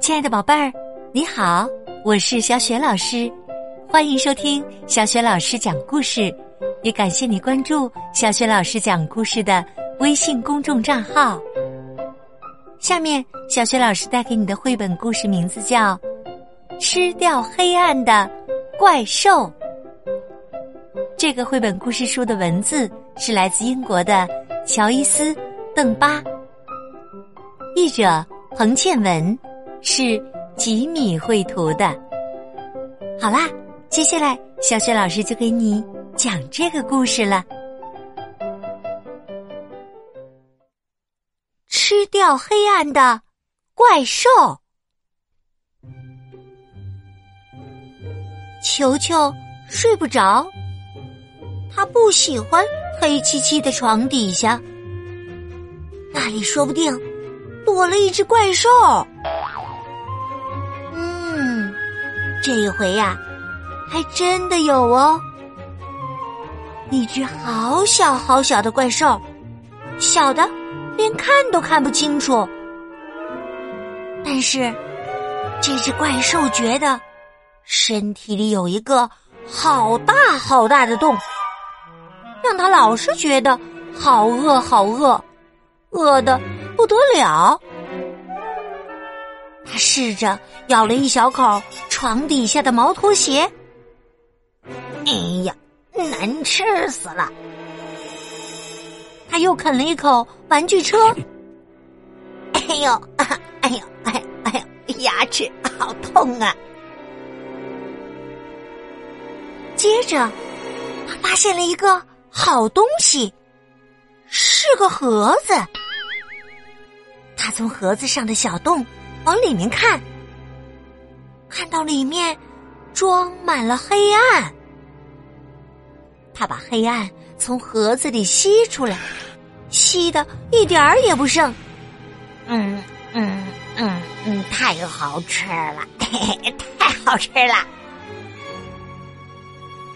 亲爱的宝贝儿，你好，我是小雪老师，欢迎收听小雪老师讲故事，也感谢你关注小雪老师讲故事的微信公众账号。下面，小雪老师带给你的绘本故事名字叫《吃掉黑暗的怪兽》。这个绘本故事书的文字是来自英国的乔伊斯·邓巴，译者彭倩文。是吉米绘图的。好啦，接下来小雪老师就给你讲这个故事了。吃掉黑暗的怪兽，球球睡不着，他不喜欢黑漆漆的床底下，那里说不定躲了一只怪兽。嗯这一回呀，还真的有哦！一只好小好小的怪兽，小的连看都看不清楚。但是这只怪兽觉得身体里有一个好大好大的洞，让他老是觉得好饿好饿，饿的不得了。他试着咬了一小口床底下的毛拖鞋，哎呀，难吃死了！他又啃了一口玩具车，哎呦，哎呦，哎哎呦，牙齿好痛啊！接着，他发现了一个好东西，是个盒子。他从盒子上的小洞。往里面看，看到里面装满了黑暗。他把黑暗从盒子里吸出来，吸的一点儿也不剩。嗯嗯嗯嗯，太好吃了，嘿嘿，太好吃了！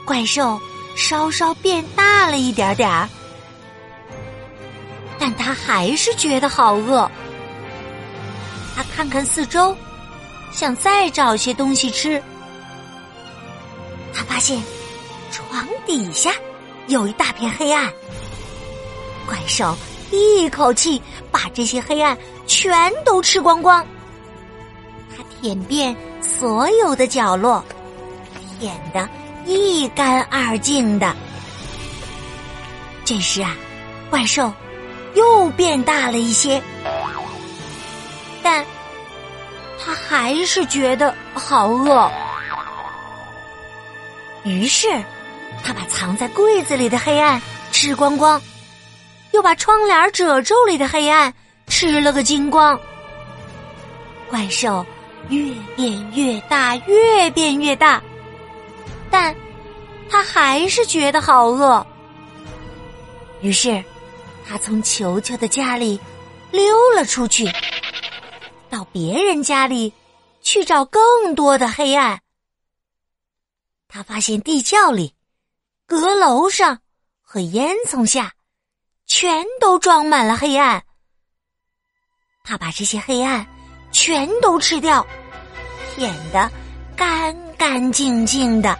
怪兽稍稍变大了一点点儿，但他还是觉得好饿。他看看四周，想再找些东西吃。他发现床底下有一大片黑暗。怪兽一口气把这些黑暗全都吃光光。他舔遍所有的角落，舔得一干二净的。这时啊，怪兽又变大了一些。但他还是觉得好饿，于是他把藏在柜子里的黑暗吃光光，又把窗帘褶皱里的黑暗吃了个精光。怪兽越变越大，越变越大，但他还是觉得好饿，于是他从球球的家里溜了出去。到别人家里去找更多的黑暗。他发现地窖里、阁楼上和烟囱下全都装满了黑暗。他把这些黑暗全都吃掉，舔得干干净净的。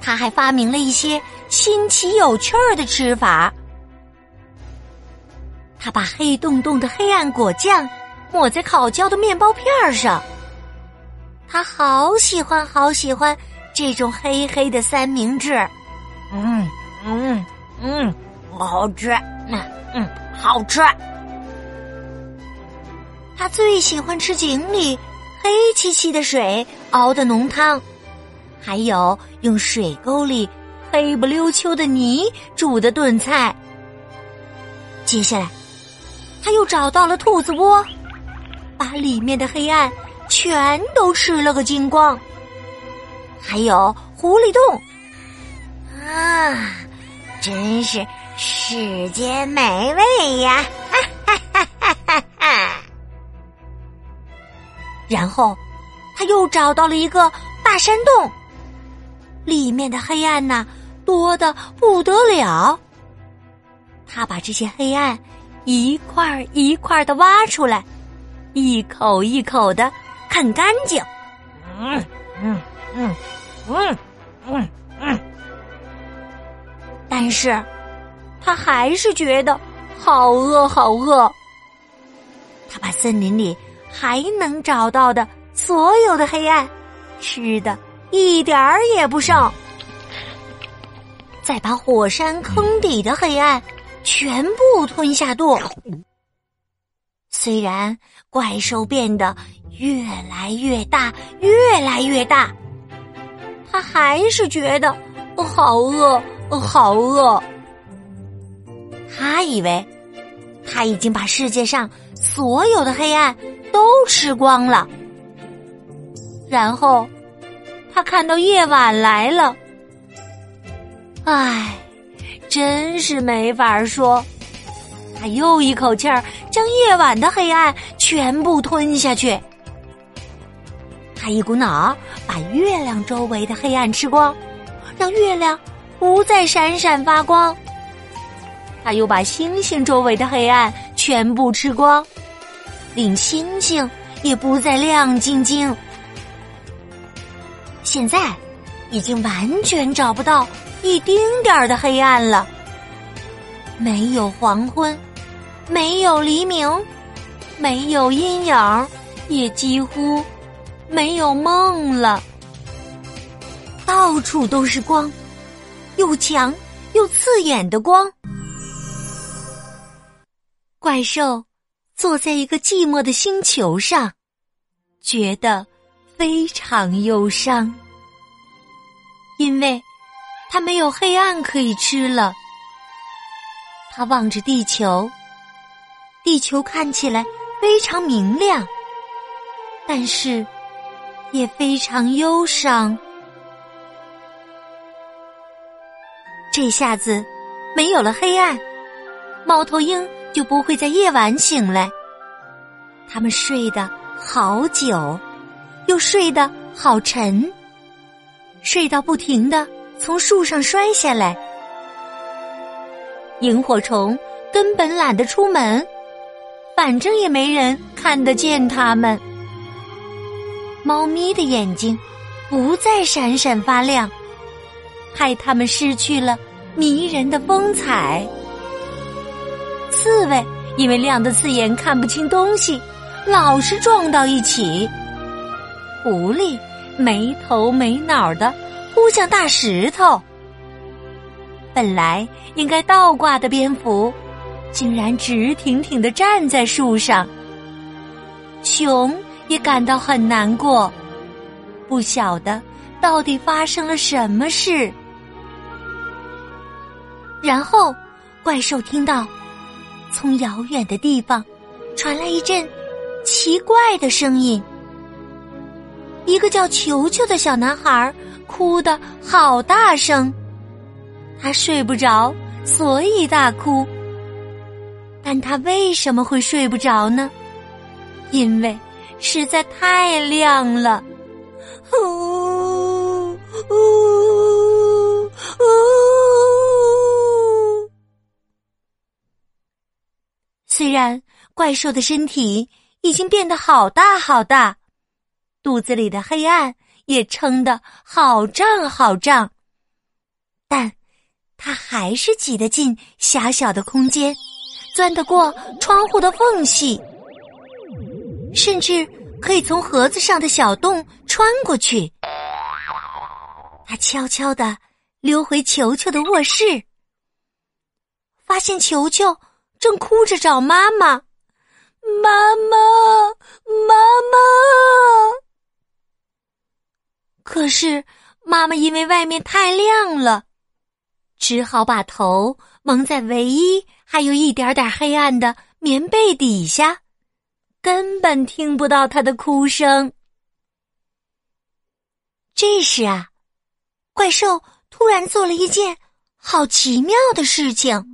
他还发明了一些新奇有趣儿的吃法。他把黑洞洞的黑暗果酱抹在烤焦的面包片上。他好喜欢，好喜欢这种黑黑的三明治。嗯嗯嗯，好吃，嗯嗯，好吃。他最喜欢吃井里黑漆漆的水熬的浓汤，还有用水沟里黑不溜秋的泥煮的炖菜。接下来。他又找到了兔子窝，把里面的黑暗全都吃了个精光。还有狐狸洞，啊，真是世间美味呀！哈哈哈哈哈！然后他又找到了一个大山洞，里面的黑暗呐多的不得了。他把这些黑暗。一块一块的挖出来，一口一口的啃干净。嗯嗯嗯嗯嗯嗯。但是，他还是觉得好饿，好饿。他把森林里还能找到的所有的黑暗吃的一点儿也不剩，再把火山坑底的黑暗全部吞下肚。虽然怪兽变得越来越大，越来越大，他还是觉得好饿，好饿。他以为他已经把世界上。所有的黑暗都吃光了，然后他看到夜晚来了。唉，真是没法说。他又一口气儿将夜晚的黑暗全部吞下去。他一股脑把月亮周围的黑暗吃光，让月亮不再闪闪发光。他又把星星周围的黑暗全部吃光。令星星也不再亮晶晶。现在已经完全找不到一丁点儿的黑暗了，没有黄昏，没有黎明，没有阴影，也几乎没有梦了。到处都是光，又强又刺眼的光。怪兽。坐在一个寂寞的星球上，觉得非常忧伤，因为他没有黑暗可以吃了。他望着地球，地球看起来非常明亮，但是也非常忧伤。这下子没有了黑暗，猫头鹰。就不会在夜晚醒来。他们睡得好久，又睡得好沉，睡到不停的从树上摔下来。萤火虫根本懒得出门，反正也没人看得见它们。猫咪的眼睛不再闪闪发亮，害它们失去了迷人的风采。刺猬因为亮的刺眼看不清东西，老是撞到一起。狐狸没头没脑的扑向大石头。本来应该倒挂的蝙蝠，竟然直挺挺的站在树上。熊也感到很难过，不晓得到底发生了什么事。然后怪兽听到。从遥远的地方传来一阵奇怪的声音。一个叫球球的小男孩哭得好大声，他睡不着，所以大哭。但他为什么会睡不着呢？因为实在太亮了。呜呜呜。虽然怪兽的身体已经变得好大好大，肚子里的黑暗也撑得好胀好胀，但他还是挤得进狭小的空间，钻得过窗户的缝隙，甚至可以从盒子上的小洞穿过去。他悄悄地溜回球球的卧室，发现球球。正哭着找妈妈，妈妈，妈妈。可是妈妈因为外面太亮了，只好把头蒙在唯一还有一点点黑暗的棉被底下，根本听不到他的哭声。这时啊，怪兽突然做了一件好奇妙的事情。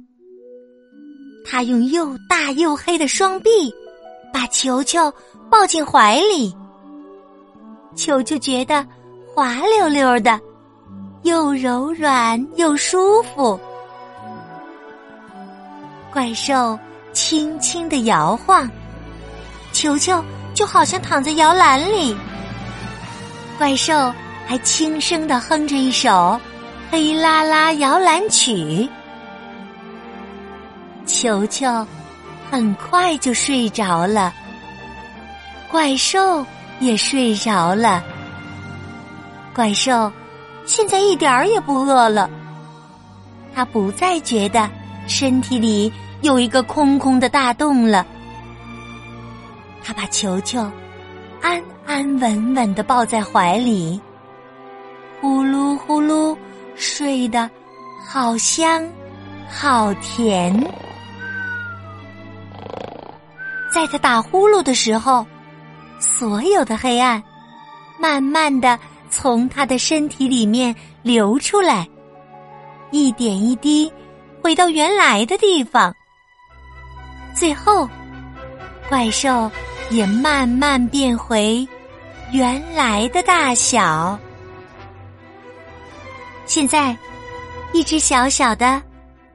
他用又大又黑的双臂，把球球抱进怀里。球球觉得滑溜溜的，又柔软又舒服。怪兽轻轻的摇晃，球球就好像躺在摇篮里。怪兽还轻声的哼着一首《黑啦啦摇篮曲》，球球很快就睡着了，怪兽也睡着了。怪兽现在一点儿也不饿了，他不再觉得身体里有一个空空的大洞了。他把球球安安稳稳的抱在怀里，呼噜呼噜睡得好香好甜。在他打呼噜的时候，所有的黑暗慢慢的从他的身体里面流出来，一点一滴回到原来的地方。最后，怪兽也慢慢变回原来的大小。现在，一只小小的、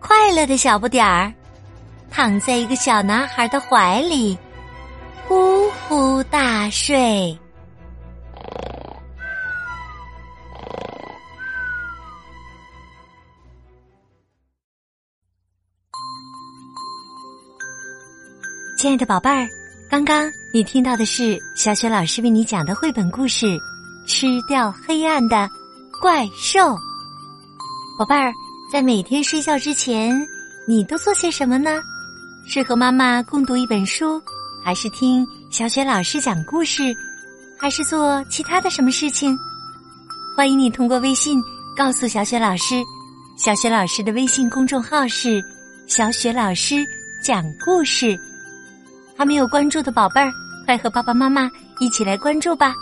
快乐的小不点儿。躺在一个小男孩的怀里，呼呼大睡。亲爱的宝贝儿，刚刚你听到的是小雪老师为你讲的绘本故事《吃掉黑暗的怪兽》。宝贝儿，在每天睡觉之前，你都做些什么呢？是和妈妈共读一本书，还是听小雪老师讲故事，还是做其他的什么事情？欢迎你通过微信告诉小雪老师。小雪老师的微信公众号是“小雪老师讲故事”。还没有关注的宝贝儿，快和爸爸妈妈一起来关注吧！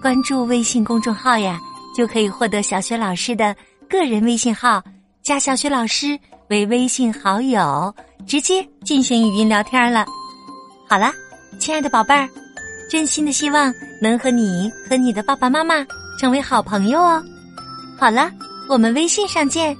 关注微信公众号呀，就可以获得小雪老师的个人微信号，加小雪老师为微信好友。直接进行语音聊天了。好了，亲爱的宝贝儿，真心的希望能和你和你的爸爸妈妈成为好朋友哦。好了，我们微信上见。